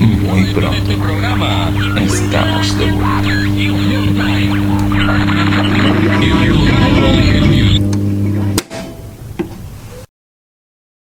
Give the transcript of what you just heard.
Muy pronto. estamos de